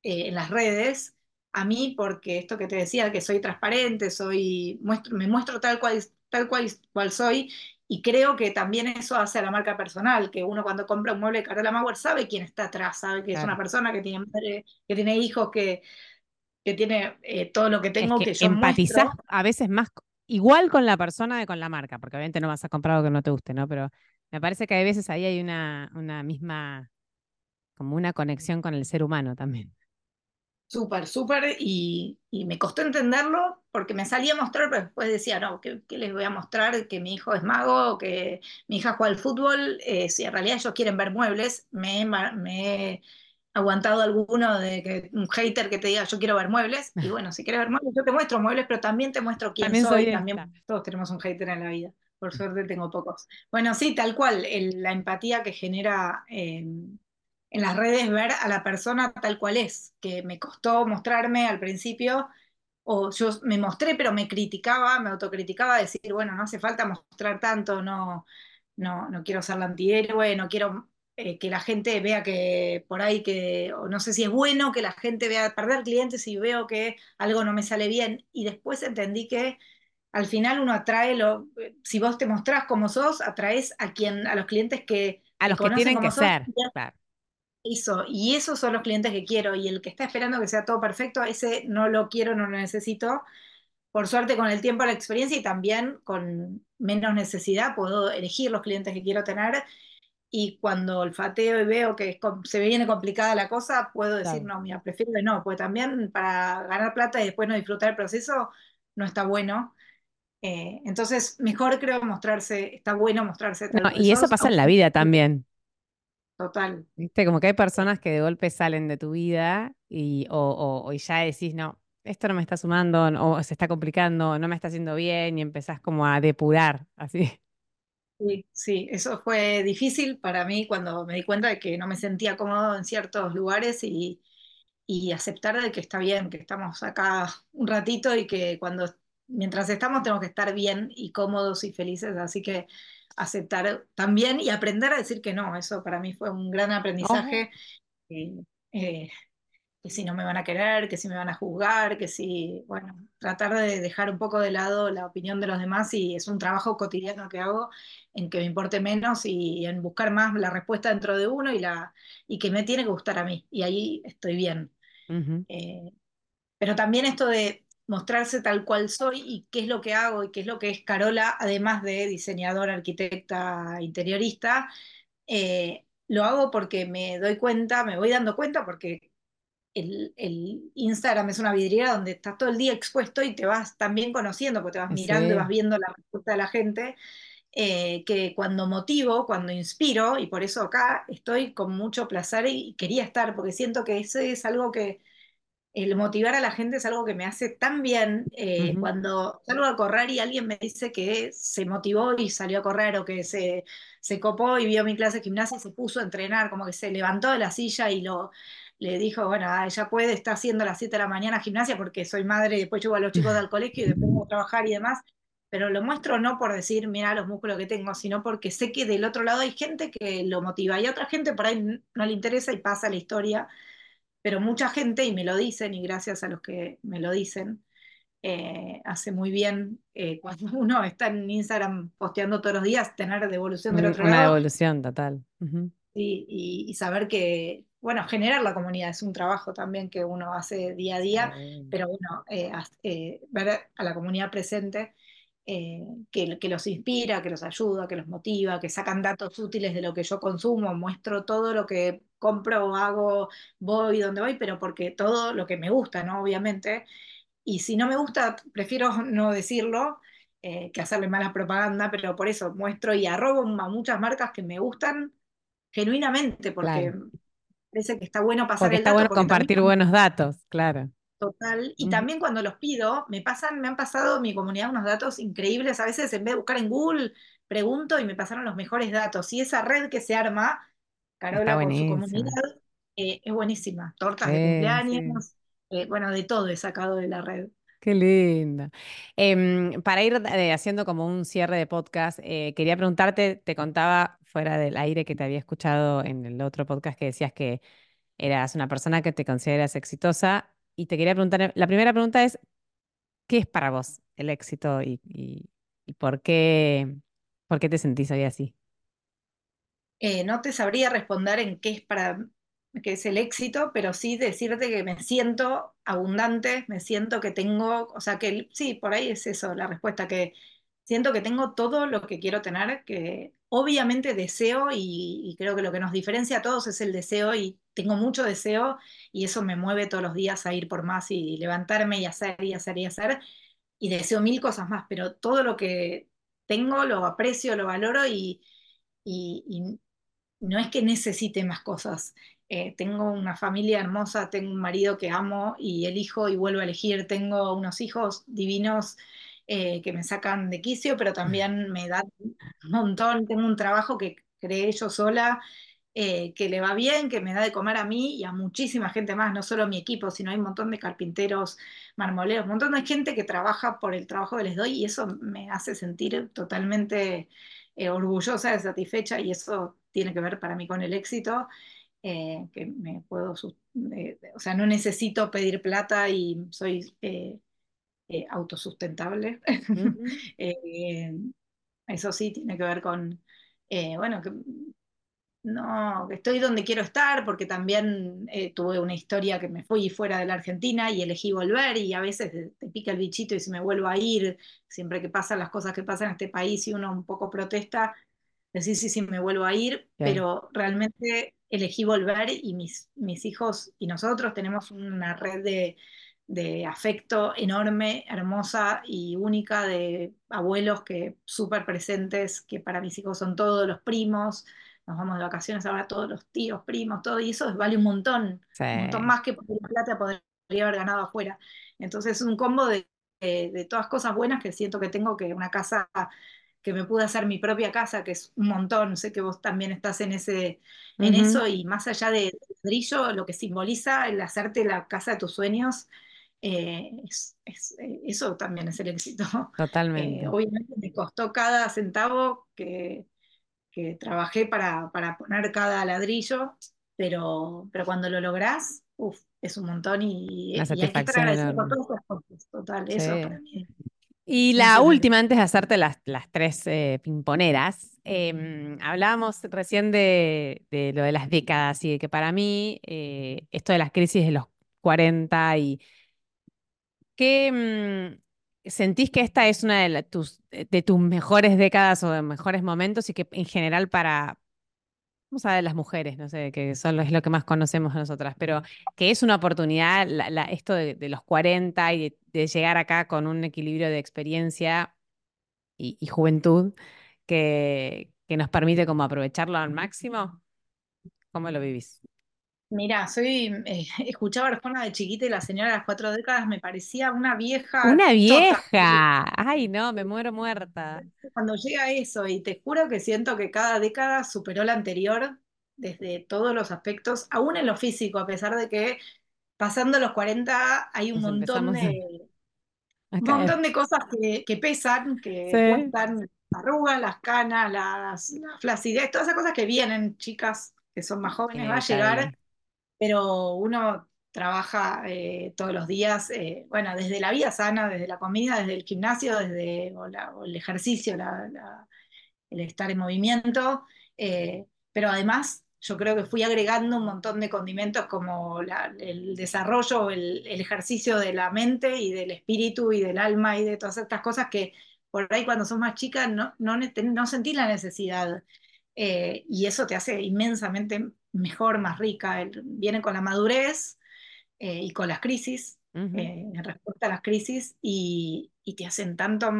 eh, en las redes. A mí, porque esto que te decía, que soy transparente, soy, muestro, me muestro tal cual, tal cual, cual soy y creo que también eso hace a la marca personal, que uno cuando compra un mueble de Carola Mauer sabe quién está atrás, sabe que es una persona que tiene madre, que tiene hijos, que, que tiene eh, todo lo que tengo, que, yo empatizás a veces más igual con la persona que con la marca, porque obviamente no vas a comprar algo que no te guste, ¿no? Pero me parece que a veces ahí hay una, una misma, como una conexión con el ser humano también. Súper, súper, y, me costó entenderlo porque me salía a mostrar, pero después decía, no, ¿qué, les voy a mostrar? Que mi hijo es mago, o que mi hija juega al fútbol, eh, si en realidad ellos quieren ver muebles, me, he aguantado alguno de que un hater que te diga, yo quiero ver muebles, y bueno, si quieres ver muebles, yo te muestro muebles, pero también te muestro quién soy, también todos tenemos un hater en la vida, por suerte tengo pocos. Bueno, sí, tal cual, la empatía que genera... Eh, en las redes ver a la persona tal cual es, que me costó mostrarme al principio, o yo me mostré pero me criticaba, me autocriticaba, decir, bueno, no hace falta mostrar tanto, no, no, no quiero ser la antihéroe, no quiero eh, que la gente vea que por ahí que, o no sé si es bueno que la gente vea perder clientes y veo que algo no me sale bien. Y después entendí que al final uno atrae, lo, si vos te mostrás como sos, atraes a, quien, a los clientes que... A los que tienen que ser. Claro. Eso, y esos son los clientes que quiero, y el que está esperando que sea todo perfecto, ese no lo quiero, no lo necesito. Por suerte con el tiempo, la experiencia y también con menos necesidad puedo elegir los clientes que quiero tener y cuando olfateo y veo que se viene complicada la cosa, puedo decir, no, mira, prefiero que no, porque también para ganar plata y después no disfrutar el proceso no está bueno. Eh, entonces, mejor creo mostrarse, está bueno mostrarse. y eso pasa en la vida también. Total. ¿Viste? Como que hay personas que de golpe salen de tu vida y, o, ya decís, no, esto no me está sumando, o se está complicando, no me está haciendo bien, y empezás como a depurar, así. Sí, sí, eso fue difícil para mí cuando me di cuenta de que no me sentía cómodo en ciertos lugares y, y aceptar de que está bien, que estamos acá un ratito y que cuando mientras estamos tenemos que estar bien y cómodos y felices, así que aceptar también y aprender a decir que no. Eso para mí fue un gran aprendizaje. Eh, que si no me van a querer, que si me van a juzgar, que si, bueno, tratar de dejar un poco de lado la opinión de los demás y es un trabajo cotidiano que hago en que me importe menos y en buscar más la respuesta dentro de uno y, la, y que me tiene que gustar a mí y ahí estoy bien. Eh, pero también esto de mostrarse tal cual soy y qué es lo que hago y qué es lo que es Carola, además de diseñadora, arquitecta, interiorista, eh, lo hago porque me doy cuenta, me voy dando cuenta porque el, Instagram es una vidriera donde estás todo el día expuesto y te vas también conociendo, porque te vas mirando y vas viendo la respuesta de la gente, eh, que cuando motivo, cuando inspiro, y por eso acá estoy con mucho placer y, quería estar, porque siento que eso es algo que el motivar a la gente es algo que me hace tan bien eh, cuando salgo a correr y alguien me dice que se motivó y salió a correr o que se, se copó y vio mi clase de gimnasia y se puso a entrenar, como que se levantó de la silla y lo, le dijo, bueno, ella puede, está haciendo a las 7 de la mañana gimnasia porque soy madre y después llevo a los chicos al colegio y después puedo trabajar y demás, pero lo muestro no por decir, mira los músculos que tengo, sino porque sé que del otro lado hay gente que lo motiva. Y otra gente por ahí no le interesa y pasa la historia, pero mucha gente, y me lo dicen, y gracias a los que me lo dicen, eh, hace muy bien eh, cuando uno está en Instagram posteando todos los días, tener devolución del otro lado. Una devolución total. y, saber que, bueno, generar la comunidad es un trabajo también que uno hace día a día, pero bueno, eh, ver a la comunidad presente que, que, los inspira, que los ayuda, que los motiva, que sacan datos útiles de lo que yo consumo, muestro todo lo que compro, hago, voy donde voy, pero porque todo lo que me gusta, ¿no? Obviamente. Y si no me gusta, prefiero no decirlo. que hacerle mala propaganda, pero por eso muestro y arrobo a muchas marcas que me gustan genuinamente, porque parece que está bueno pasar el está Bueno compartir buenos datos, claro. Total. Y también cuando los pido, me pasan, me han pasado mi comunidad unos datos increíbles. A veces en vez de buscar en Google, pregunto y me pasaron los mejores datos. Y esa red que se arma, Carola con su comunidad, eh, es buenísima. Tortas de cumpleaños, eh, bueno, de todo he sacado de la red. Qué linda. Em, para ir eh, haciendo como un cierre de podcast, quería preguntarte, te contaba fuera del aire que te había escuchado en el otro podcast que decías que eras una persona que te consideras exitosa y te quería preguntar, la primera pregunta es, ¿qué es para vos el éxito y, por, qué, por qué te sentís hoy así? Eh, no te sabría responder en qué es para qué es el éxito, pero sí decirte que me siento abundante, me siento que tengo, o sea que sí, por ahí es eso la respuesta, que siento que tengo todo lo que quiero tener, que obviamente deseo y, creo que lo que nos diferencia a todos es el deseo y tengo mucho deseo y eso me mueve todos los días a ir por más y levantarme y hacer y hacer y hacer y deseo mil cosas más, pero todo lo que tengo lo aprecio, lo valoro y, no es que necesite más cosas. Eh, tengo una familia hermosa, tengo un marido que amo y elijo y vuelvo a elegir, tengo unos hijos divinos eh, que me sacan de quicio, pero también me dan un montón. Tengo un trabajo que creé yo sola, eh, que le va bien, que me da de comer a mí y a muchísima gente más, no solo a mi equipo, sino hay un montón de carpinteros, marmoleros, un montón de gente que trabaja por el trabajo que les doy y eso me hace sentir totalmente eh, orgullosa, satisfecha y eso tiene que ver para mí con el éxito. que me puedo, o sea, no necesito pedir plata y soy eh, autosustentable. Eh, eso sí tiene que ver con, eh, bueno, que no, estoy donde quiero estar porque también tuve una historia que me fui fuera de la Argentina y elegí volver y a veces te, pica el bichito y se me vuelvo a ir, siempre que pasan las cosas que pasan en este país y uno un poco protesta, decir sí, sí, me vuelvo a ir, pero realmente elegí volver y mis, mis hijos y nosotros tenemos una red de de afecto enorme, hermosa y única de abuelos que súper presentes, que para mis hijos son todos los primos, nos vamos de vacaciones ahora todos los tíos, primos, todo, y eso vale un montón, un montón más que por la plata podría haber ganado afuera. Entonces es un combo de, de, todas cosas buenas que siento que tengo, que una casa que me pude hacer mi propia casa, que es un montón, sé que vos también estás en, ese, en eso, y más allá de brillo, lo que simboliza el hacerte la casa de tus sueños, eh, eh, eso también es el éxito. Totalmente. Eh, obviamente me costó cada centavo que, que trabajé para, para, poner cada ladrillo, pero, pero cuando lo lográs, es un montón y, y hay que estar satisfacción agradecido por todas cosas. Total, eso para mí. Y la última, antes de hacerte las, las tres eh, pimponeras, em, hablábamos recién de, de lo de las décadas y de que para mí eh, esto de las crisis de los 40 y que sentís que esta es una de, la- tus, de tus mejores décadas o de mejores momentos y que en general para, vamos a ver, las mujeres, no sé, que son, es lo que más conocemos nosotras, pero que es una oportunidad la- la- esto de, de los 40 y de, de llegar acá con un equilibrio de experiencia y, y juventud que, que nos permite como aprovecharlo al máximo. ¿Cómo lo vivís? Mira, soy, eh, escuchaba a Arjona de chiquita y la señora de las cuatro décadas me parecía una vieja Una chota. vieja. Ay, no, me muero muerta. Cuando llega eso, y te juro que siento que cada década superó la anterior desde todos los aspectos, aún en lo físico, a pesar de que pasando los 40 hay un Nos montón de, a un montón de cosas que, que pesan, que Sí, cuestan las arrugas, las canas, las, la flacidez, todas esas cosas que vienen, chicas que son más jóvenes, va a llegar. Pero uno trabaja eh, todos los días, eh, bueno, desde la vida sana, desde la comida, desde el gimnasio, desde o la- o el ejercicio, la- la- el estar en movimiento, eh, pero además yo creo que fui agregando un montón de condimentos como el desarrollo, el, el ejercicio de la mente y del espíritu y del alma y de todas estas cosas que por ahí cuando sos más chica no, no, no sentís la necesidad. Eh, y eso te hace inmensamente mejor, más rica. El- viene con la madurez eh, y con las crisis, Ujú. eh, en respuesta a las crisis, y, y te hacen tanto,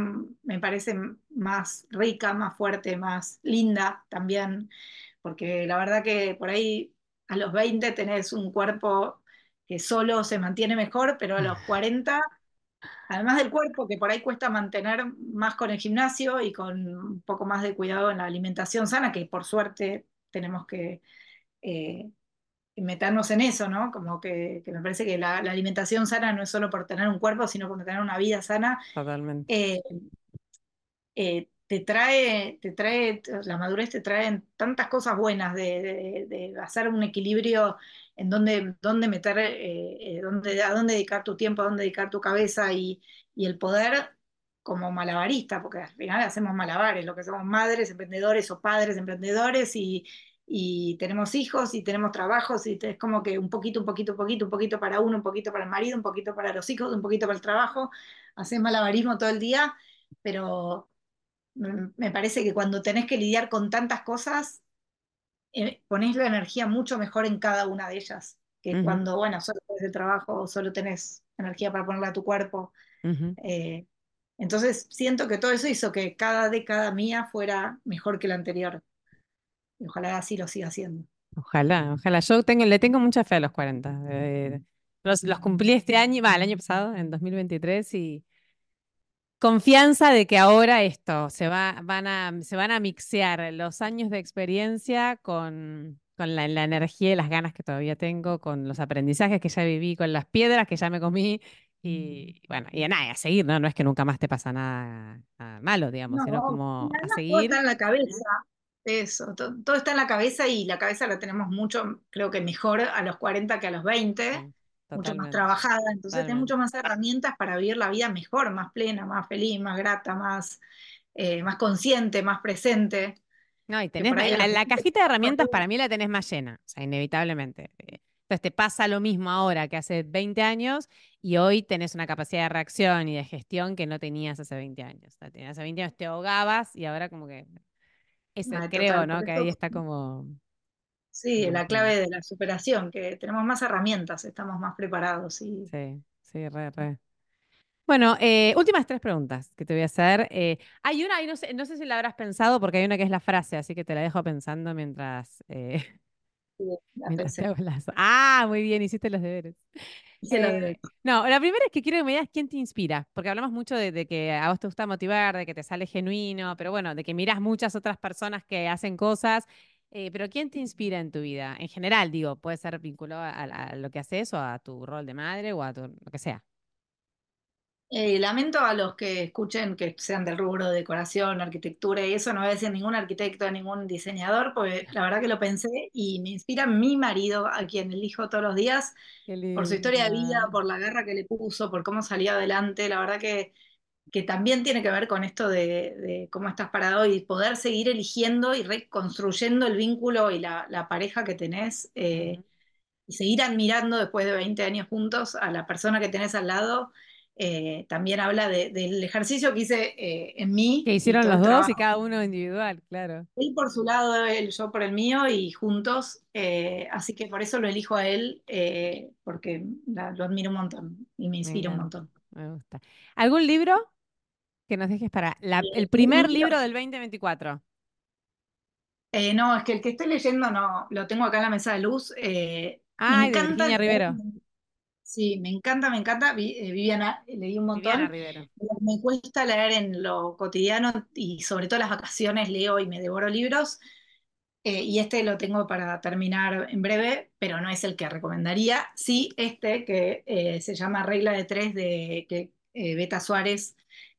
me parece, más rica, más fuerte, más linda también, porque la verdad que por ahí a los 20 tenés un cuerpo que solo se mantiene mejor, pero a los 40, además del cuerpo que por ahí cuesta mantener más con el gimnasio y con un poco más de cuidado en la alimentación sana, que por suerte tenemos que... eh, meternos en eso, ¿no? Como que, que me parece que la, la alimentación sana no es solo por tener un cuerpo, sino por tener una vida sana. Totalmente. Eh, eh, te trae, te trae, la madurez te trae tantas cosas buenas de, de- de hacer un equilibrio en dónde, dónde meter, eh, eh, dónde, a dónde dedicar tu tiempo, a dónde dedicar tu cabeza y, y el poder como malabarista, porque al final hacemos malabares, lo que somos madres, emprendedores o padres emprendedores y, y tenemos hijos y tenemos trabajos y es como que un poquito, un poquito, un poquito, un poquito para uno, un poquito para el marido, un poquito para los hijos, un poquito para el trabajo, haces malabarismo todo el día, pero me parece que cuando tenés que lidiar con tantas cosas, eh, ponés la energía mucho mejor en cada una de ellas, que Ujú, cuando, bueno, solo tenés el trabajo o solo tenés energía para ponerla a tu cuerpo. ujú. Eh, entonces siento que todo eso hizo que cada década mía fuera mejor que la anterior. Y ojalá así lo siga haciendo. Ojalá, ojalá. Yo tengo, le tengo mucha fe a los 40. eh, los, los cumplí este año, va, el año pasado, en 2023, y confianza de que ahora esto, se va, van a, se van a mixear los años de experiencia con, con la, la energía y las ganas que todavía tengo, con los aprendizajes que ya viví, con las piedras que ya me comí. Y bueno, y a nada, a seguir, ¿no? No es que nunca más te pasa nada, nada malo, digamos, sino No, como a además todo está seguir. en la cabeza. Eso, to- todo, está en la cabeza y la cabeza la tenemos mucho, creo que mejor a los 40 que a los 20, Sí, mucho más trabajada, entonces tenés totalmente. mucho más herramientas para vivir la vida mejor, más plena, más feliz, más grata, más, eh, más consciente, más presente, No, y tenés la, los la 20 cajita de herramientas para mí la tenés más llena, o sea, inevitablemente. Eh, Entonces te pasa lo mismo ahora que hace 20 años y hoy tenés una capacidad de reacción y de gestión que no tenías hace 20 años. O sea, tenías hace 20 años te ahogabas y ahora como que ese Ay, creo, total, ¿no? Que ahí eso, está como, sí, la clave de la superación, que tenemos más herramientas, estamos más preparados y sí, sí, re, re. Bueno, eh, últimas tres preguntas que te voy a hacer. Eh, hay una, y no sé, no sé si la habrás pensado porque hay una que es la frase, así que te la dejo pensando mientras, eh, y la mientras te pensé, hago las... Ah, muy bien, hiciste los deberes. hice lo de Eh, no, la primera es que quiero que me digas quién te inspira, porque hablamos mucho de, de que a vos te gusta motivar, de que te sale genuino, pero bueno, de que miras muchas otras personas que hacen cosas, eh, pero ¿quién te inspira en tu vida? En general, digo, puede ser vinculado a, a lo que haces o a tu rol de madre o a tu, lo que sea. Eh, lamento a los que escuchen que sean del rubro de decoración, arquitectura y eso, no voy a decir ningún arquitecto, ningún diseñador, porque la verdad que lo pensé y me inspira mi marido, a quien elijo todos los días, por su historia de vida, por la guerra que le puso, por cómo salió adelante. La verdad que, que también tiene que ver con esto de, de cómo estás parado y poder seguir eligiendo y reconstruyendo el vínculo y la, la pareja que tenés. eh, y seguir admirando después de 20 años juntos a la persona que tenés al lado, eh, también habla de- del ejercicio que hice eh, en Que mí y hicieron los dos y cada uno individual, claro. Él por su lado, él, yo por el mío y juntos, eh, así que por eso lo elijo a él, porque la- lo admiro un montón y me inspira un montón. me gusta. ¿Algún libro que nos dejes para la- el primer libro- del 2024? eh, no, es que el que estoy leyendo no, lo tengo acá en la mesa de luz. eh, me de Virginia Rivero. Sí, me encanta, me encanta. Eh, Viviana, leí un Viviana montón. Rivero. Me cuesta leer en lo cotidiano y sobre todo las vacaciones leo y me devoro libros. Eh, y este lo tengo para terminar en breve, pero no es el que recomendaría. Sí, este que se llama Regla de Tres de que, Beta Suárez,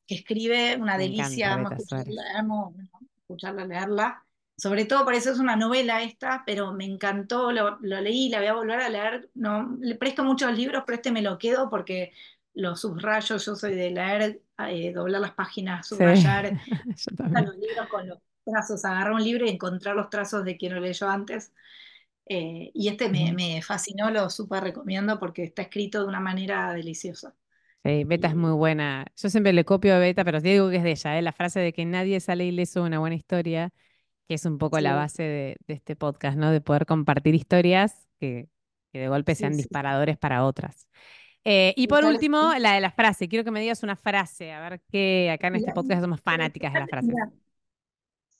que escribe una Me encanta delicia, amo Beta Suárez. escucharla, amo escucharla, leerla. Sobre todo por eso es una novela esta, pero me encantó, lo, lo leí, la voy a volver a leer. No, le presto muchos libros, pero este me lo quedo porque lo subrayo, yo soy de leer, eh, doblar las páginas, subrayar, los libros con los trazos, agarrar un libro y encontrar los trazos de quien lo leyó antes. Eh, y este me, me fascinó, lo súper recomiendo porque está escrito de una manera deliciosa. Sí, Beta es muy buena. Yo siempre le copio a Beta, pero digo que es de ella, ¿eh? La frase de que nadie sale ileso de una buena historia, que es un poco la base de, de este podcast, ¿no? De poder compartir historias que, que de golpe sí, sean disparadores para otras. Eh, y por último, la de la frase. Quiero que me digas una frase, a ver qué acá en este podcast somos fanáticas de las frases.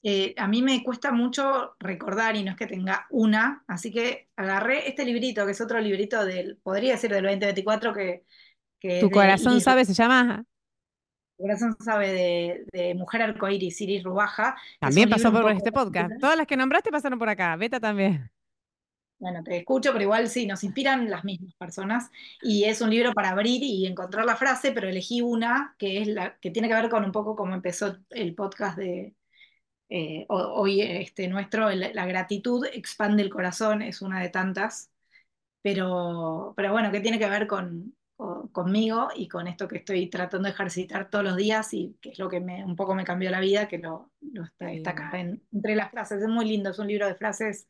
eh, a mí me cuesta mucho recordar y no es que tenga una, así que agarré este librito, que es otro librito del, podría decir del 2024, que, que Tu corazón Iris sabe, se llama. Corazón sabe de, de Mujer Arcoíris, Iris Rubaja, También pasó por este podcast. Todas las que nombraste pasaron por acá. Beta también. Bueno, te escucho, pero igual sí, nos inspiran las mismas personas. Y es un libro para abrir y encontrar la frase, pero elegí una que es la que tiene que ver con un poco cómo empezó el podcast de eh, ho- hoy este nuestro, el- la gratitud expande el corazón, es una de tantas, pero, pero bueno, que tiene que ver con, con- conmigo y con esto que estoy tratando de ejercitar todos los días y que es lo que me, un poco me cambió la vida, que lo, lo está, está acá en- entre las frases. Es muy lindo, es un libro de frases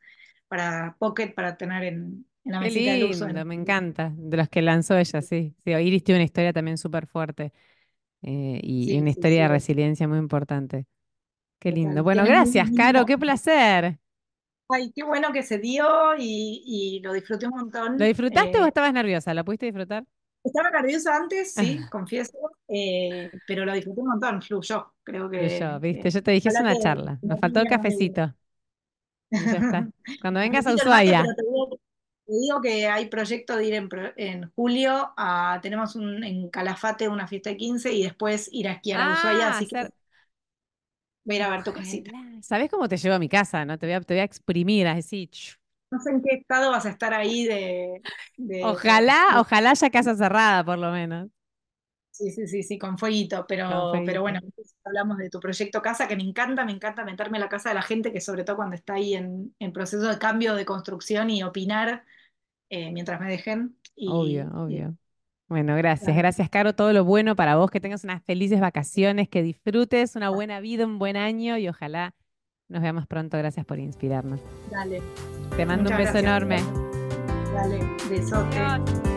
para pocket, para tener en, en la Qué mesita de luz. o lindo, en- me encanta. De los que lanzó ella, sí. Sí, Iris tiene una historia también súper fuerte eh, y, una sí, historia sí, de es resiliencia muy importante. Qué lindo. Bueno, gracias, Caro. Qué placer. Ay, qué bueno que se dio y, y lo disfruté un ¿Lo montón. disfrutaste o Eh, estabas nerviosa? ¿Lo pudiste disfrutar? Estaba nerviosa antes, sí, confieso, eh, pero lo disfruté un montón, fluyó. Creo que, ¿viste? que Yo te dije, es una que charla. que Nos no faltó el cafecito y ya está. Cuando vengas a Ushuaia. te digo, te digo que hay proyecto de ir en, julio, a- tenemos un, en Calafate una fiesta de 15 y después ir a esquiar a Ushuaia, Ah, así que hacer... voy a ir a ver tu casita. ¿Sabés cómo te llevo a mi casa, no? Te voy a, te voy a exprimir, así. No sé en qué estado vas a estar ahí de, de, Ojalá, de- ojalá haya casa cerrada, por lo menos. Sí, sí, sí, sí, con fueguito, Con pero, pero bueno, hablamos de tu proyecto casa, que me encanta, me encanta meterme en la casa de la gente, que sobre todo cuando está ahí en, en proceso de cambio, de construcción y opinar eh, mientras me dejen. Obvio, y obvio. Bueno, gracias, gracias, Caro. Todo lo bueno para vos, que tengas unas felices vacaciones, que disfrutes una buena vida, un buen año y ojalá nos veamos pronto. Gracias por inspirarnos. dale. Te mando un Muchas beso gracias. enorme. Dale, besote. Adiós.